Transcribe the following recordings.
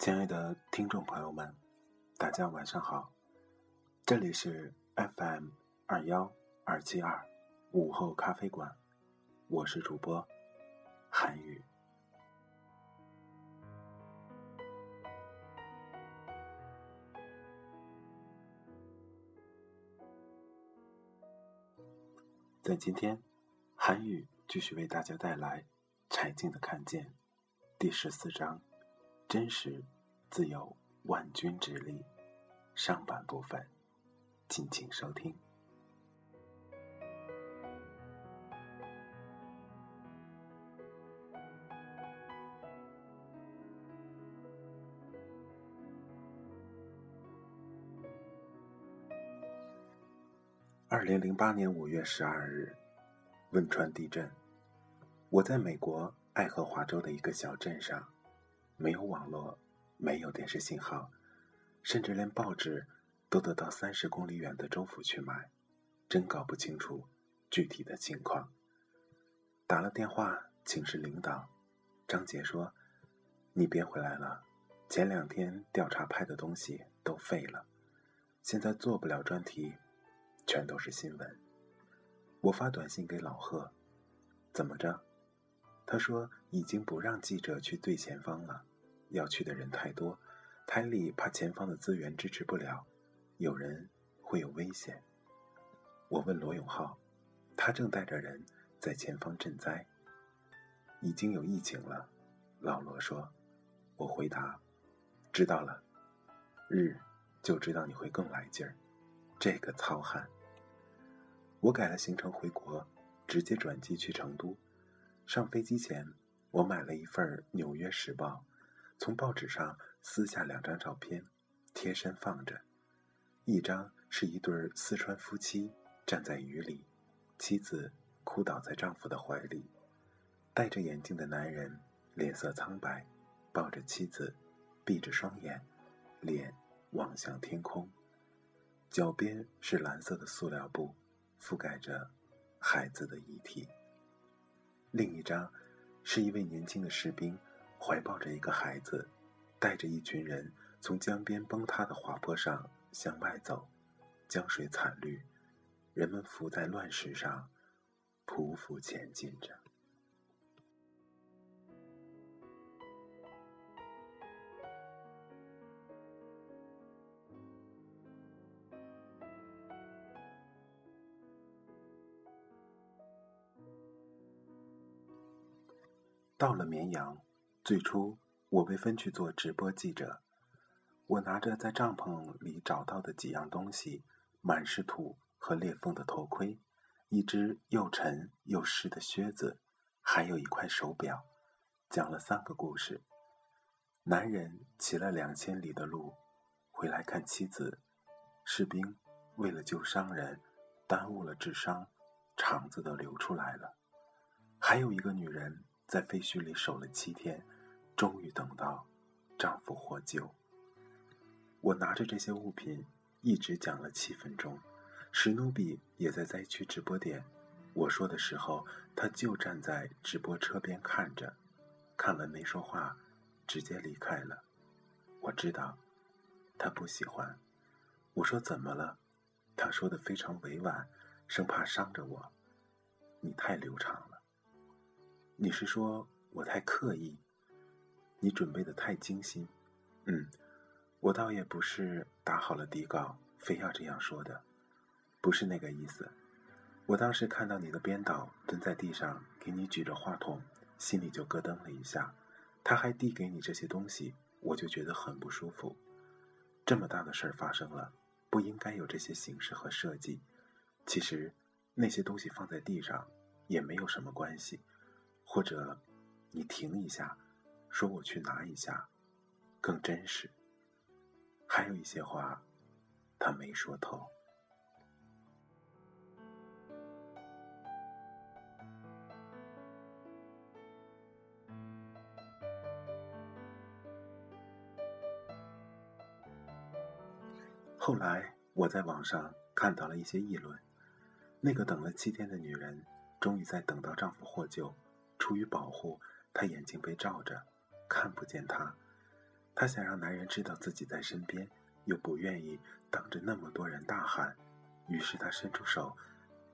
亲爱的听众朋友们，大家晚上好，这里是 FM 二幺二七二午后咖啡馆，我是主播韩宇。在今天，韩语继续为大家带来《柴静的看见》第十四章。真实，自有万钧之力。上半部分，敬请收听。二零零八年五月十二日，汶川地震。我在美国爱荷华州的一个小镇上。没有网络，没有电视信号，甚至连报纸都得到三十公里远的州府去买，真搞不清楚具体的情况。打了电话请示领导，张杰说：“你别回来了，前两天调查拍的东西都废了，现在做不了专题，全都是新闻。”我发短信给老贺：“怎么着？”他说：“已经不让记者去最前方了。”要去的人太多，台里怕前方的资源支持不了，有人会有危险。我问罗永浩，他正带着人在前方赈灾。已经有疫情了，老罗说。我回答，知道了。日就知道你会更来劲儿，这个糙汉。我改了行程回国，直接转机去成都。上飞机前，我买了一份《纽约时报》。从报纸上撕下两张照片，贴身放着。一张是一对四川夫妻站在雨里，妻子哭倒在丈夫的怀里，戴着眼镜的男人脸色苍白，抱着妻子，闭着双眼，脸望向天空。脚边是蓝色的塑料布，覆盖着孩子的遗体。另一张是一位年轻的士兵。怀抱着一个孩子，带着一群人从江边崩塌的滑坡上向外走，江水惨绿，人们浮在乱石上，匍匐前进着。到了绵阳。最初，我被分去做直播记者。我拿着在帐篷里找到的几样东西：满是土和裂缝的头盔，一只又沉又湿的靴子，还有一块手表。讲了三个故事：男人骑了两千里的路，回来看妻子；士兵为了救伤人，耽误了治伤，肠子都流出来了；还有一个女人在废墟里守了七天。终于等到丈夫获救。我拿着这些物品一直讲了七分钟。史努比也在灾区直播点。我说的时候，他就站在直播车边看着，看完没说话，直接离开了。我知道，他不喜欢。我说怎么了？他说的非常委婉，生怕伤着我。你太流畅了。你是说我太刻意？你准备的太精心。嗯，我倒也不是打好了底稿，非要这样说的，不是那个意思。我当时看到你的编导蹲在地上给你举着话筒，心里就咯噔了一下。他还递给你这些东西，我就觉得很不舒服。这么大的事儿发生了，不应该有这些形式和设计。其实那些东西放在地上也没有什么关系。或者你停一下，说我去拿一下，更真实。还有一些话，他没说透。后来我在网上看到了一些议论：那个等了七天的女人，终于在等到丈夫获救。出于保护，她眼睛被罩着，看不见他。她想让男人知道自己在身边，又不愿意当着那么多人大喊。于是她伸出手，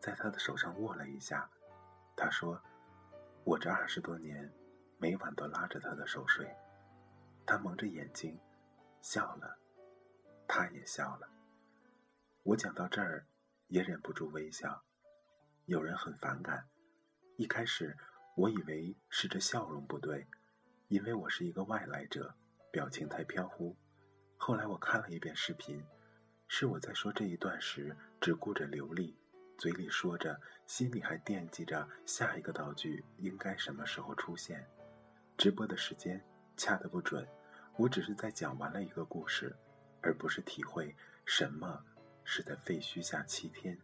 在他的手上握了一下。她说：“我这二十多年，每晚都拉着他的手睡。”他蒙着眼睛，笑了。他也笑了。我讲到这儿，也忍不住微笑。有人很反感。一开始，我以为是这笑容不对，因为我是一个外来者，表情太飘忽。后来我看了一遍视频，是我在说这一段时只顾着流利，嘴里说着，心里还惦记着下一个道具应该什么时候出现。直播的时间掐得不准，我只是在讲完了一个故事。而不是体会什么是在废墟下七天，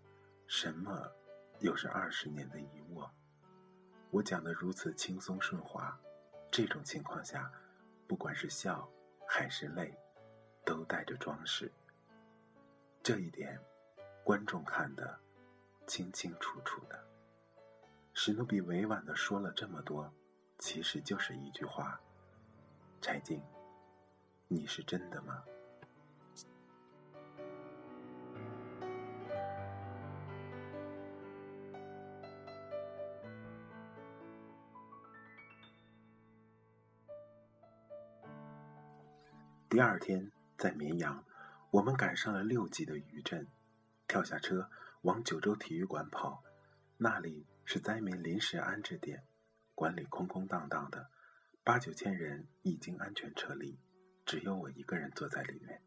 什么又是二十年的一握。我讲的如此轻松顺滑，这种情况下，不管是笑还是泪，都带着装饰。这一点，观众看得清清楚楚的。史努比委婉的说了这么多，其实就是一句话：柴静，你是真的吗？第二天在绵阳，我们赶上了六级的余震，跳下车往九州体育馆跑，那里是灾民临时安置点，馆里空空荡荡的，八九千人已经安全撤离，只有我一个人坐在里面。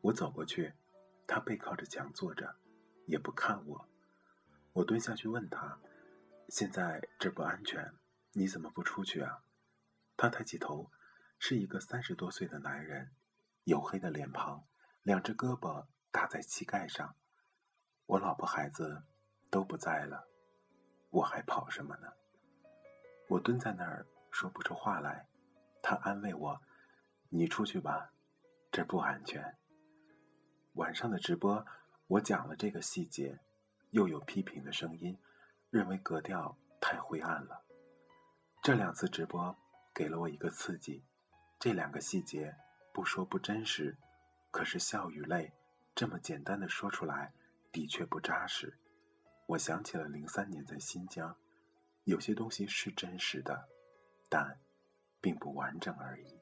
我走过去，他背靠着墙坐着，也不看我。我蹲下去问他：“现在这不安全，你怎么不出去啊？”他抬起头。是一个三十多岁的男人，黝黑的脸庞，两只胳膊搭在膝盖上。我老婆孩子都不在了，我还跑什么呢？我蹲在那儿说不出话来。他安慰我：“你出去吧，这不安全。”晚上的直播，我讲了这个细节，又有批评的声音，认为格调太灰暗了。这两次直播给了我一个刺激。这两个细节不说不真实，可是笑与泪这么简单的说出来，的确不扎实。我想起了零三年在新疆，有些东西是真实的，但并不完整而已。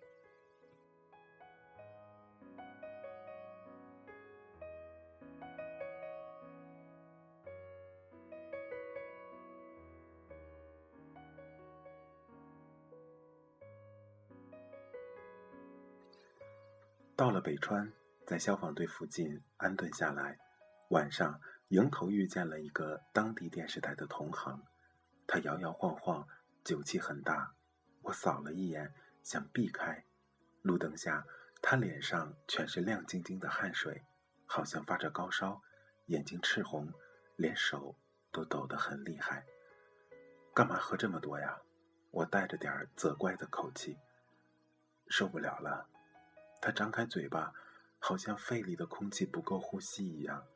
北川，在消防队附近安顿下来。晚上迎头遇见了一个当地电视台的同行，他摇摇晃晃，酒气很大。我扫了一眼，想避开。路灯下，他脸上全是亮晶晶的汗水，好像发着高烧，眼睛赤红，连手都抖得很厉害。干嘛喝这么多呀？我带着点责怪的口气。受不了了。他张开嘴巴，好像肺里的空气不够呼吸一样，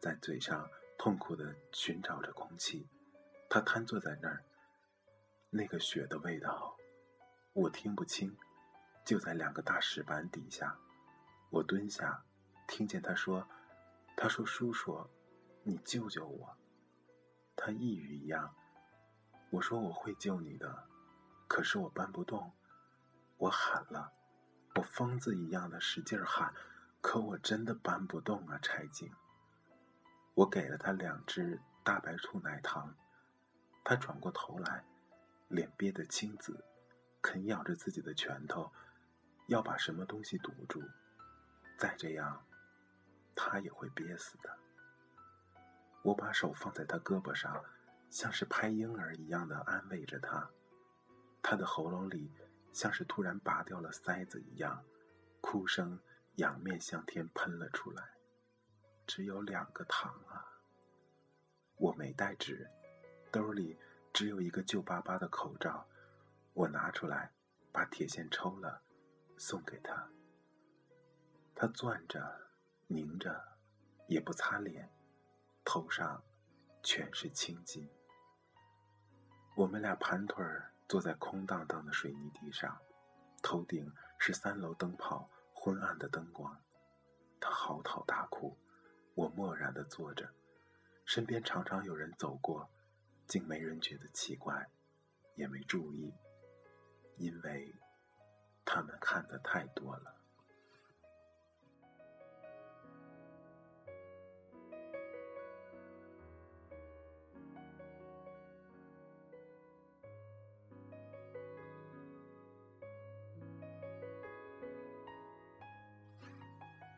在嘴上痛苦的寻找着空气。他瘫坐在那儿，那个血的味道，我听不清。就在两个大石板底下，我蹲下，听见他说：“他说叔叔，你救救我。”他抑郁一样。我说我会救你的，可是我搬不动。我喊了，我疯子一样的使劲喊，可我真的搬不动啊！柴静。我给了他两只大白兔奶糖，他转过头来，脸憋得青紫，啃咬着自己的拳头，要把什么东西堵住。再这样，他也会憋死的。我把手放在他胳膊上，像是拍婴儿一样的安慰着他。他的喉咙里像是突然拔掉了塞子一样，哭声仰面向天喷了出来。只有两个糖啊！我没带纸，兜里只有一个旧巴巴的口罩。我拿出来，把铁线抽了，送给他。他攥着，拧着，也不擦脸，头上全是青筋。我们俩盘腿儿坐在空荡荡的水泥地上，头顶是三楼灯泡昏暗的灯光。他嚎啕大哭，我默然地坐着，身边常常有人走过，竟没人觉得奇怪，也没注意，因为他们看的太多了。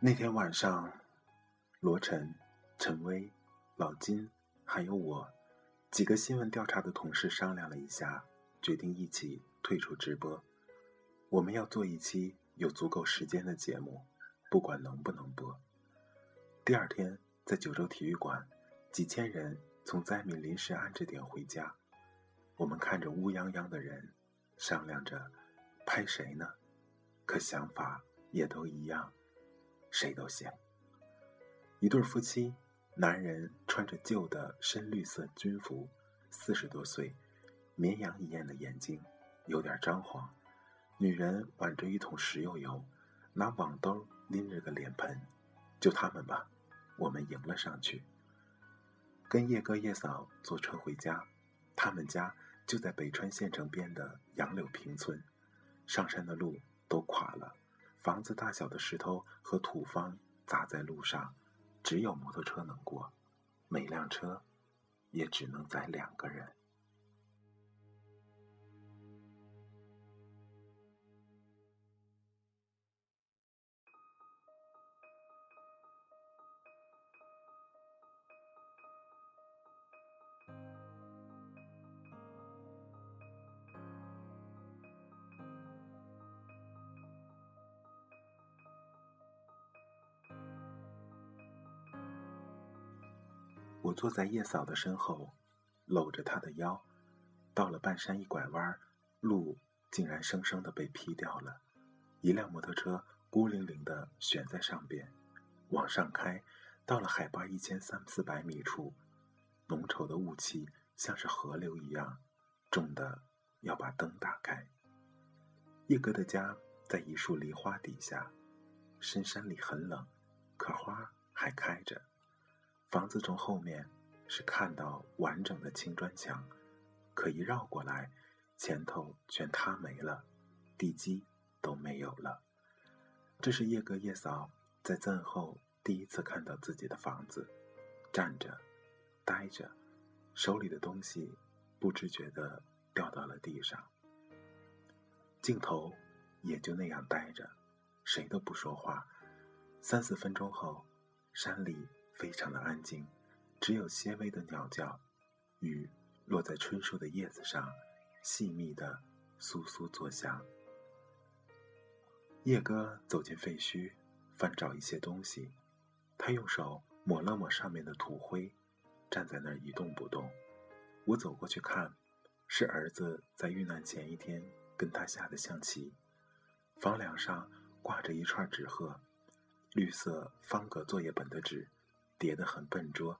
那天晚上，罗晨、陈薇、老金，还有我，几个新闻调查的同事商量了一下，决定一起退出直播。我们要做一期有足够时间的节目，不管能不能播。第二天，在九州体育馆，几千人从灾民临时安置点回家，我们看着乌泱泱的人，商量着拍谁呢？可想法也都一样。谁都行。一对夫妻，男人穿着旧的深绿色军服，四十多岁，绵羊一样的眼睛，有点张狂；女人挽着一桶食用油，拿网兜拎着个脸盆。就他们吧，我们迎了上去。跟叶哥叶嫂坐车回家，他们家就在北川县城边的杨柳坪村，上山的路都垮了。房子大小的石头和土方砸在路上，只有摩托车能过，每辆车也只能载两个人。我坐在叶嫂的身后，搂着她的腰。到了半山一拐弯，路竟然生生的被劈掉了。一辆摩托车孤零零的悬在上边，往上开，到了海拔一千三四百米处，浓稠的雾气像是河流一样，重的要把灯打开。叶哥的家在一束梨花底下，深山里很冷，可花还开着。房子从后面是看到完整的青砖墙，可一绕过来，前头全塌没了，地基都没有了。这是叶哥叶嫂在赠后第一次看到自己的房子，站着，呆着，手里的东西不知觉地掉到了地上。镜头也就那样呆着，谁都不说话。三四分钟后，山里。非常的安静，只有些微的鸟叫，雨落在椿树的叶子上，细密的簌簌作响。叶哥走进废墟，翻找一些东西，他用手抹了抹上面的土灰，站在那儿一动不动。我走过去看，是儿子在遇难前一天跟他下的象棋。房梁上挂着一串纸鹤，绿色方格作业本的纸。叠得很笨拙，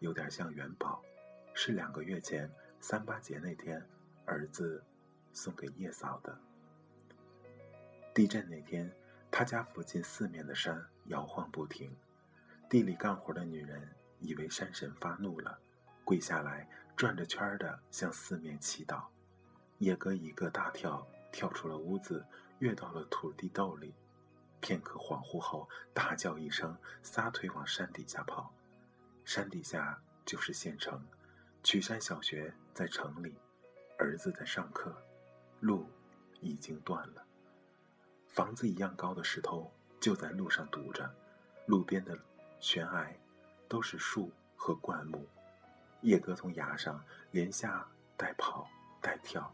有点像元宝，是两个月前三八节那天儿子送给叶嫂的。地震那天，他家附近四面的山摇晃不停，地里干活的女人以为山神发怒了，跪下来转着圈的向四面祈祷。叶哥一个大跳，跳出了屋子，跃到了土地道里。片刻恍惚后，大叫一声，撒腿往山底下跑。山底下就是县城，曲山小学在城里，儿子在上课，路已经断了。房子一样高的石头就在路上堵着，路边的悬崖都是树和灌木。叶哥从崖上连下带跑带跳，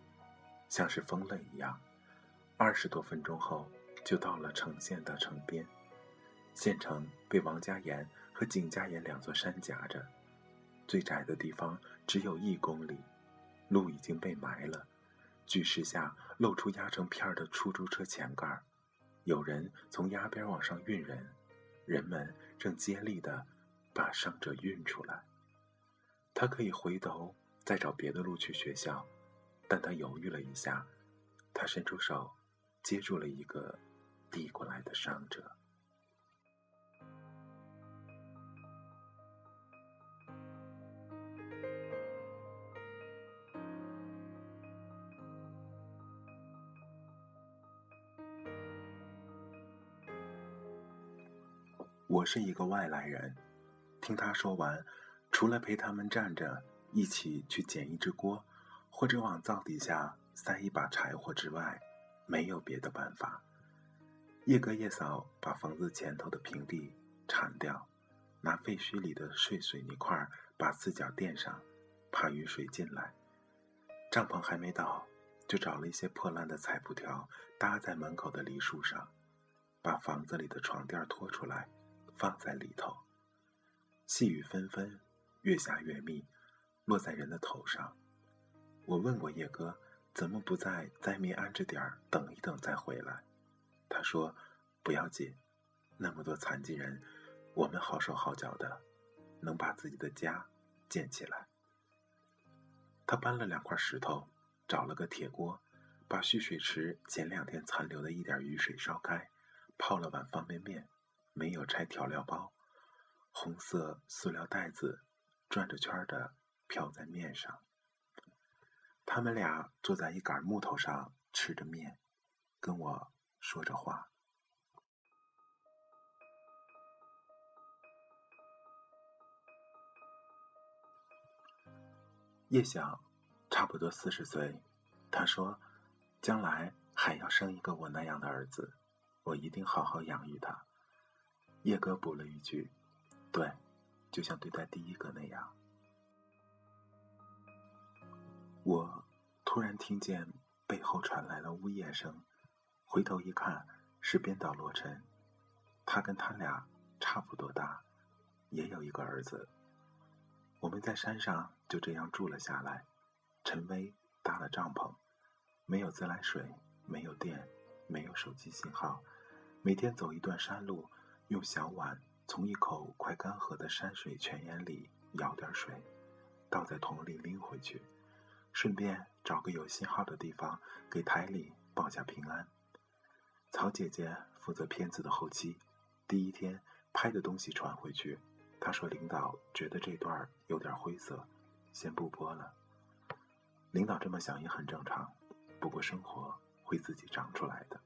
像是疯了一样。二十多分钟后，就到了城县的城边。县城被王家岩和景家岩两座山夹着，最窄的地方只有一公里，路已经被埋了。巨石下露出压成片儿的出租车前盖有人从崖边往上运人，人们正接力地把伤者运出来。他可以回头再找别的路去学校，但他犹豫了一下，他伸出手接住了一个递过来的伤者。我是一个外来人，听他说完，除了陪他们站着一起去捡一只锅，或者往灶底下塞一把柴火之外，没有别的办法。叶哥叶嫂把房子前头的平地铲掉，拿废墟里的碎水泥块把四角垫上，怕雨水进来。帐篷还没到，就找了一些破烂的彩布条搭在门口的梨树上，把房子里的床垫拖出来。放在里头，细雨纷纷，越下越密，落在人的头上。我问过叶哥，怎么不在灾民安置点等一等再回来？他说：“不要紧，那么多残疾人，我们好手好脚的，能把自己的家建起来。”他搬了两块石头，找了个铁锅，把蓄水池前两天残留的一点雨水烧开，泡了碗方便面。没有拆调料包，红色塑料袋子转着圈的飘在面上。他们俩坐在一杆木头上吃着面，跟我说着话。叶晓差不多四十岁，他说：“将来还要生一个我那样的儿子，我一定好好养育他。”叶哥补了一句：“对，就像对待第一个那样。”我突然听见背后传来了呜咽声，回头一看，是编导洛尘。他跟他俩差不多大，也有一个儿子。我们在山上就这样住了下来。陈威搭了帐篷，没有自来水，没有电，没有手机信号，每天走一段山路。用小碗从一口快干涸的山水泉眼里舀点水，倒在桶里拎回去，顺便找个有信号的地方给台里报下平安。曹姐姐负责片子的后期，第一天拍的东西传回去，她说领导觉得这段有点灰色，先不播了。领导这么想也很正常，不过生活会自己长出来的。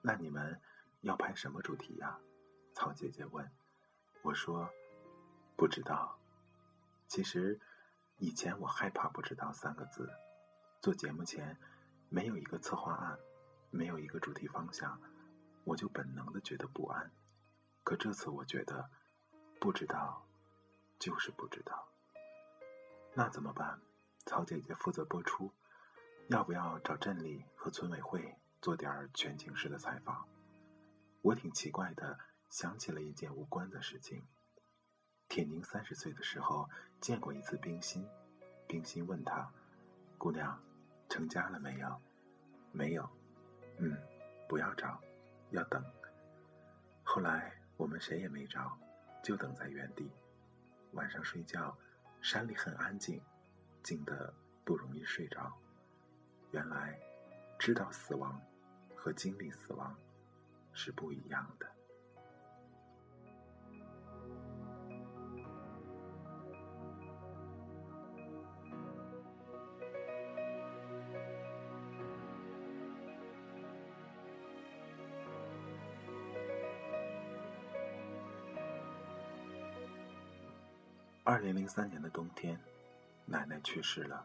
那你们要拍什么主题呀？曹姐姐问：“我说，不知道。其实，以前我害怕‘不知道’三个字。做节目前，没有一个策划案，没有一个主题方向，我就本能的觉得不安。可这次，我觉得，不知道，就是不知道。那怎么办？曹姐姐负责播出，要不要找镇里和村委会做点全景式的采访？我挺奇怪的。”想起了一件无关的事情。铁凝三十岁的时候见过一次冰心，冰心问他：“姑娘，成家了没有？”“没有。”“嗯，不要找，要等。”后来我们谁也没找，就等在原地。晚上睡觉，山里很安静，静得不容易睡着。原来，知道死亡和经历死亡，是不一样的。零零三年的冬天，奶奶去世了，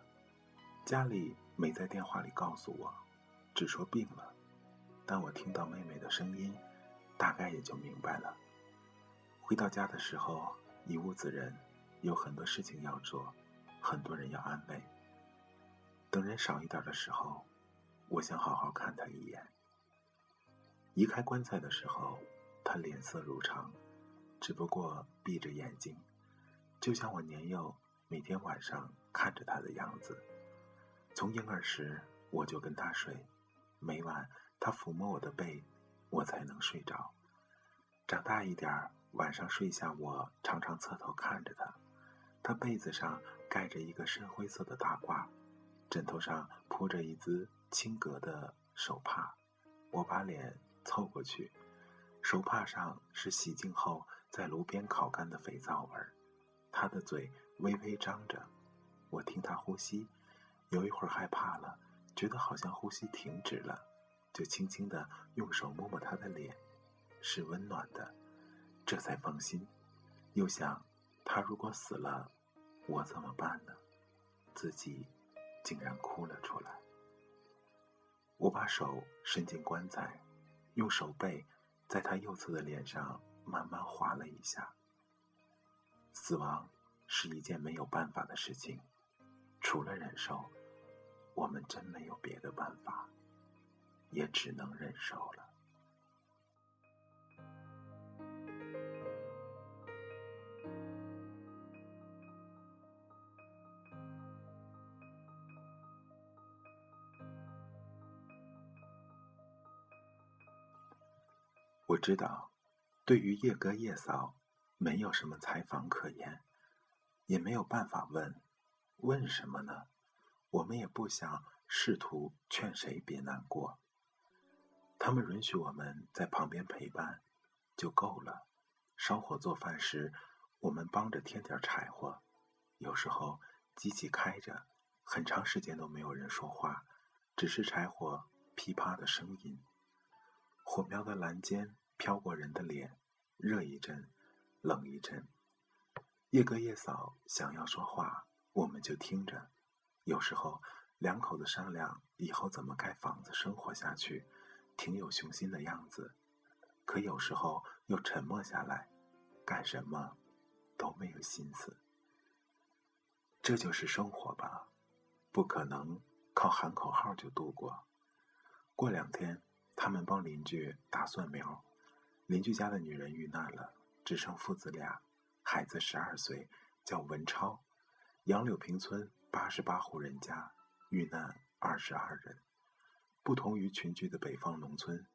家里没在电话里告诉我，只说病了。但我听到妹妹的声音，大概也就明白了。回到家的时候，一屋子人，有很多事情要做，很多人要安慰。等人少一点的时候，我想好好看她一眼。移开棺材的时候，她脸色如常，只不过闭着眼睛。就像我年幼每天晚上看着他的样子，从婴儿时我就跟他睡，每晚他抚摸我的背，我才能睡着。长大一点晚上睡下我常常侧头看着他，他被子上盖着一个深灰色的大褂，枕头上铺着一只青格的手帕，我把脸凑过去，手帕上是洗净后在炉边烤干的肥皂味儿。他的嘴微微张着，我听他呼吸，有一会儿害怕了，觉得好像呼吸停止了，就轻轻的用手摸摸他的脸，是温暖的，这才放心。又想，他如果死了，我怎么办呢？自己竟然哭了出来。我把手伸进棺材，用手背在他右侧的脸上慢慢划了一下。死亡是一件没有办法的事情，除了忍受，我们真没有别的办法，也只能忍受了。我知道，对于叶哥叶嫂。没有什么采访可言，也没有办法问，问什么呢？我们也不想试图劝谁别难过。他们允许我们在旁边陪伴，就够了。烧火做饭时，我们帮着添点柴火。有时候机器开着，很长时间都没有人说话，只是柴火噼啪的声音。火苗的蓝尖飘过人的脸，热一阵。冷一阵，叶哥叶嫂想要说话，我们就听着。有时候两口子商量以后怎么盖房子生活下去，挺有雄心的样子。可有时候又沉默下来，干什么都没有心思。这就是生活吧，不可能靠喊口号就度过。过两天，他们帮邻居打蒜苗，邻居家的女人遇难了。只剩父子俩，孩子十二岁，叫文超。杨柳坪村八十八户人家，遇难二十二人。不同于群居的北方农村，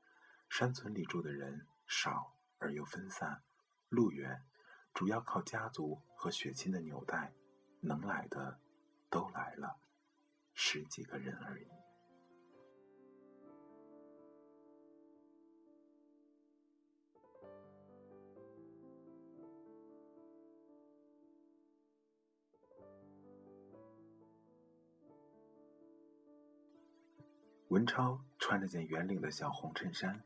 山村里住的人少而又分散，路远，主要靠家族和血亲的纽带，能来的都来了，十几个人而已。文超穿了件圆领的小红衬衫，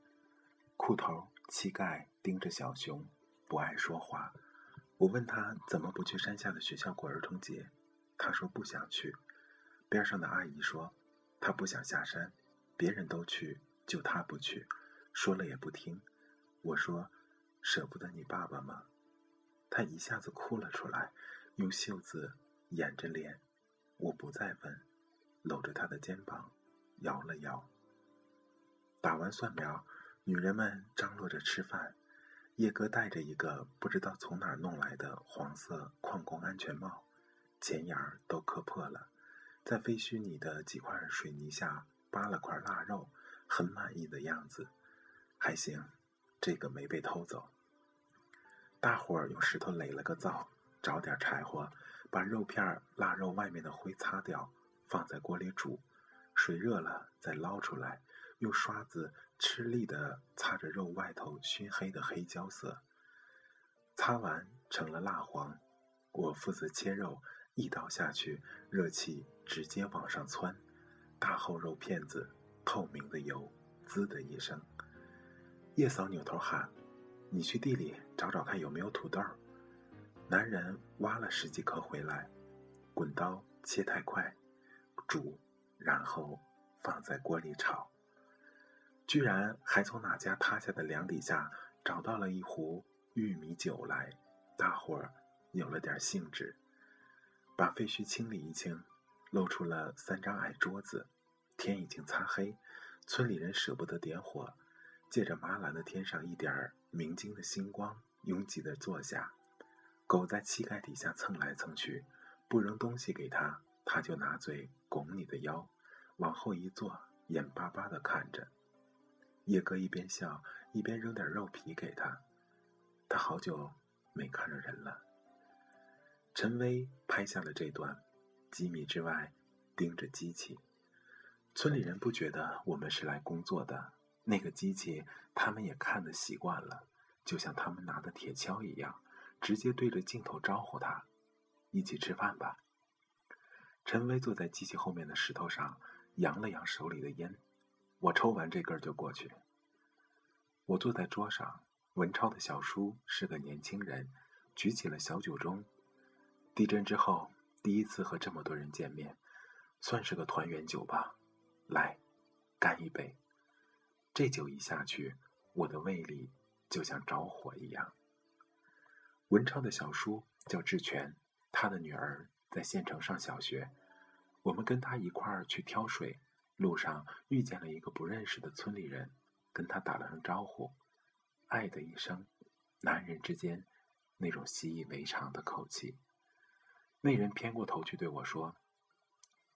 裤头膝盖盯着小熊，不爱说话。我问他怎么不去山下的学校过儿童节，他说不想去。边上的阿姨说他不想下山，别人都去，就他不去，说了也不听。我说舍不得你爸爸吗？他一下子哭了出来，用袖子掩着脸。我不再问，搂着他的肩膀。摇了摇。打完蒜苗，女人们张罗着吃饭。叶哥戴着一个不知道从哪儿弄来的黄色矿工安全帽，前眼儿都磕破了，在废墟里的几块水泥下扒了块腊肉，很满意的样子。还行，这个没被偷走。大伙儿用石头垒了个灶，找点柴火，把肉片、腊肉外面的灰擦掉，放在锅里煮。水热了，再捞出来，用刷子吃力地擦着肉外头熏黑的黑焦色，擦完成了蜡黄。我负责切肉，一刀下去，热气直接往上窜，大厚肉片子，透明的油，滋的一声。叶嫂扭头喊：“你去地里找找看有没有土豆。”男人挖了十几颗回来，滚刀切太快，煮，然后放在锅里炒。居然还从哪家塌下的梁底下找到了一壶玉米酒来，大伙儿有了点兴致，把废墟清理一清，露出了三张矮桌子。天已经擦黑，村里人舍不得点火，借着麻蓝的天上一点明晶的星光，拥挤地坐下。狗在膝盖底下蹭来蹭去，不扔东西给它，它就拿嘴拱你的腰，往后一坐，眼巴巴地看着。叶哥一边笑一边扔点肉皮给他，他好久没看着人了。陈威拍下了这段，几米之外盯着机器。村里人不觉得我们是来工作的，那个机器他们也看得习惯了，就像他们拿的铁锹一样，直接对着镜头招呼他：“一起吃饭吧。”陈威坐在机器后面的石头上，扬了扬手里的烟。我抽完这根就过去。我坐在桌上，文超的小叔是个年轻人，举起了小酒盅。地震之后第一次和这么多人见面，算是个团圆酒吧。来，干一杯！这酒一下去，我的胃里就像着火一样。文超的小叔叫志全，他的女儿在县城上小学。我们跟他一块儿去挑水。路上遇见了一个不认识的村里人，跟他打了声招呼，爱的一声，男人之间那种习以为常的口气。那人偏过头去对我说：“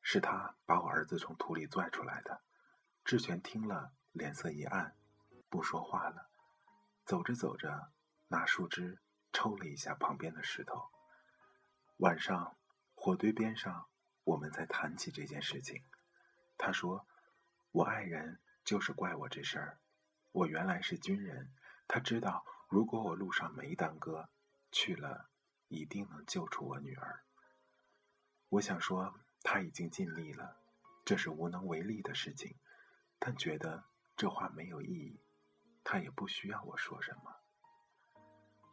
是他把我儿子从土里拽出来的。”志全听了，脸色一暗，不说话了。走着走着，拿树枝抽了一下旁边的石头。晚上，火堆边上，我们在谈起这件事情。他说：“我爱人就是怪我这事儿。我原来是军人，他知道如果我路上没耽搁，去了一定能救出我女儿。我想说他已经尽力了，这是无能为力的事情，但觉得这话没有意义，他也不需要我说什么。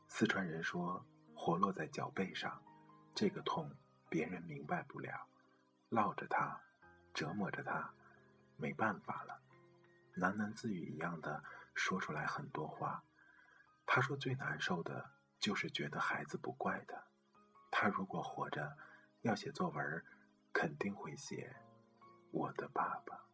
四川人说活落在脚背上，这个痛别人明白不了，闹着他。”折磨着他，没办法了，喃喃自语一样的说出来很多话。他说最难受的就是觉得孩子不怪他。他如果活着，要写作文，肯定会写我的爸爸。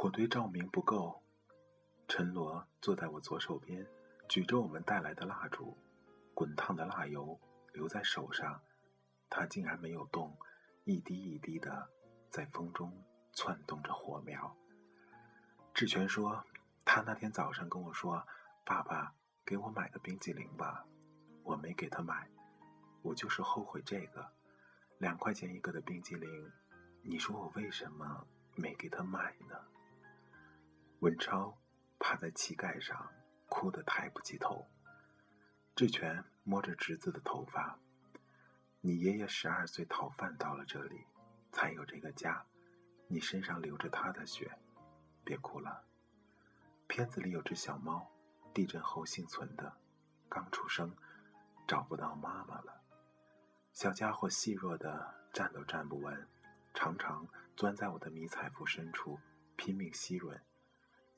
火堆照明不够，陈罗坐在我左手边，举着我们带来的蜡烛，滚烫的蜡油留在手上，他竟然没有动，一滴一滴的在风中窜动着火苗。志全说：“他那天早上跟我说，爸爸给我买个冰激凌吧，我没给他买，我就是后悔这个，两块钱一个的冰激凌，你说我为什么没给他买呢？”文超趴在膝盖上，哭得抬不起头。志全摸着侄子的头发：“你爷爷十二岁逃犯到了这里，才有这个家。你身上流着他的血，别哭了。”片子里有只小猫，地震后幸存的，刚出生，找不到妈妈了。小家伙细弱的站都站不稳，常常钻在我的迷彩服深处，拼命吸吮。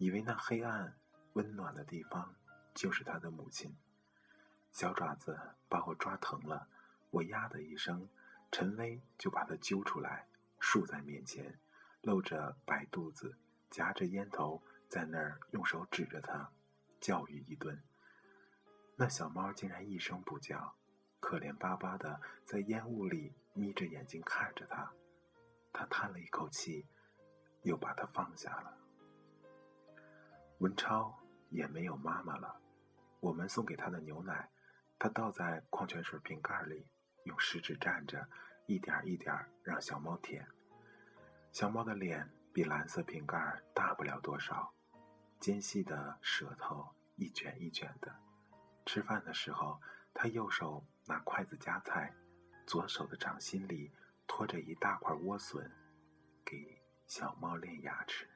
以为那黑暗温暖的地方就是他的母亲，小爪子把我抓疼了，我呀的一声，陈威就把他揪出来，竖在面前，露着白肚子，夹着烟头在那儿用手指着他，教育一顿。那小猫竟然一声不叫，可怜巴巴的在烟雾里眯着眼睛看着他，他叹了一口气，又把它放下了。文超也没有妈妈了，我们送给他的牛奶，他倒在矿泉水瓶盖里，用食指蘸着，一点一点让小猫舔。小猫的脸比蓝色瓶盖大不了多少，尖细的舌头一卷一卷的。吃饭的时候，他右手拿筷子夹菜，左手的掌心里托着一大块莴笋，给小猫练牙齿。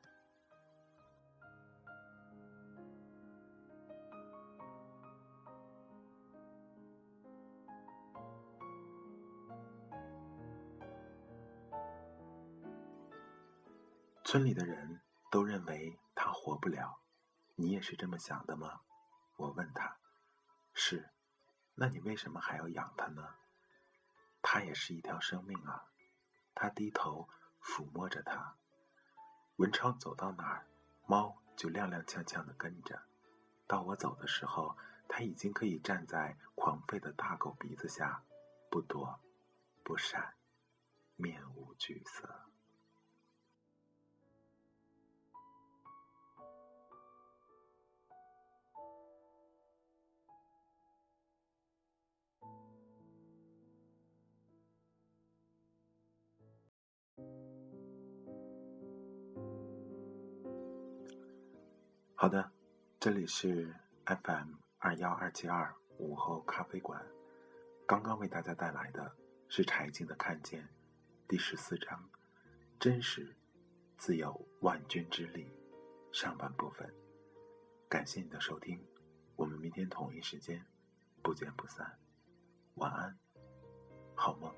村里的人都认为他活不了，你也是这么想的吗？我问他。是，那你为什么还要养它呢？它也是一条生命啊。他低头抚摸着它。文超走到哪儿，猫就踉踉跄跄的跟着。到我走的时候，它已经可以站在狂吠的大狗鼻子下，不躲，不闪，面无惧色。好的，这里是 FM 二幺二七二午后咖啡馆。刚刚为大家带来的是柴静的《看见》第十四章“真实自有万钧之力”上半部分。感谢你的收听，我们明天同一时间不见不散。晚安，好梦。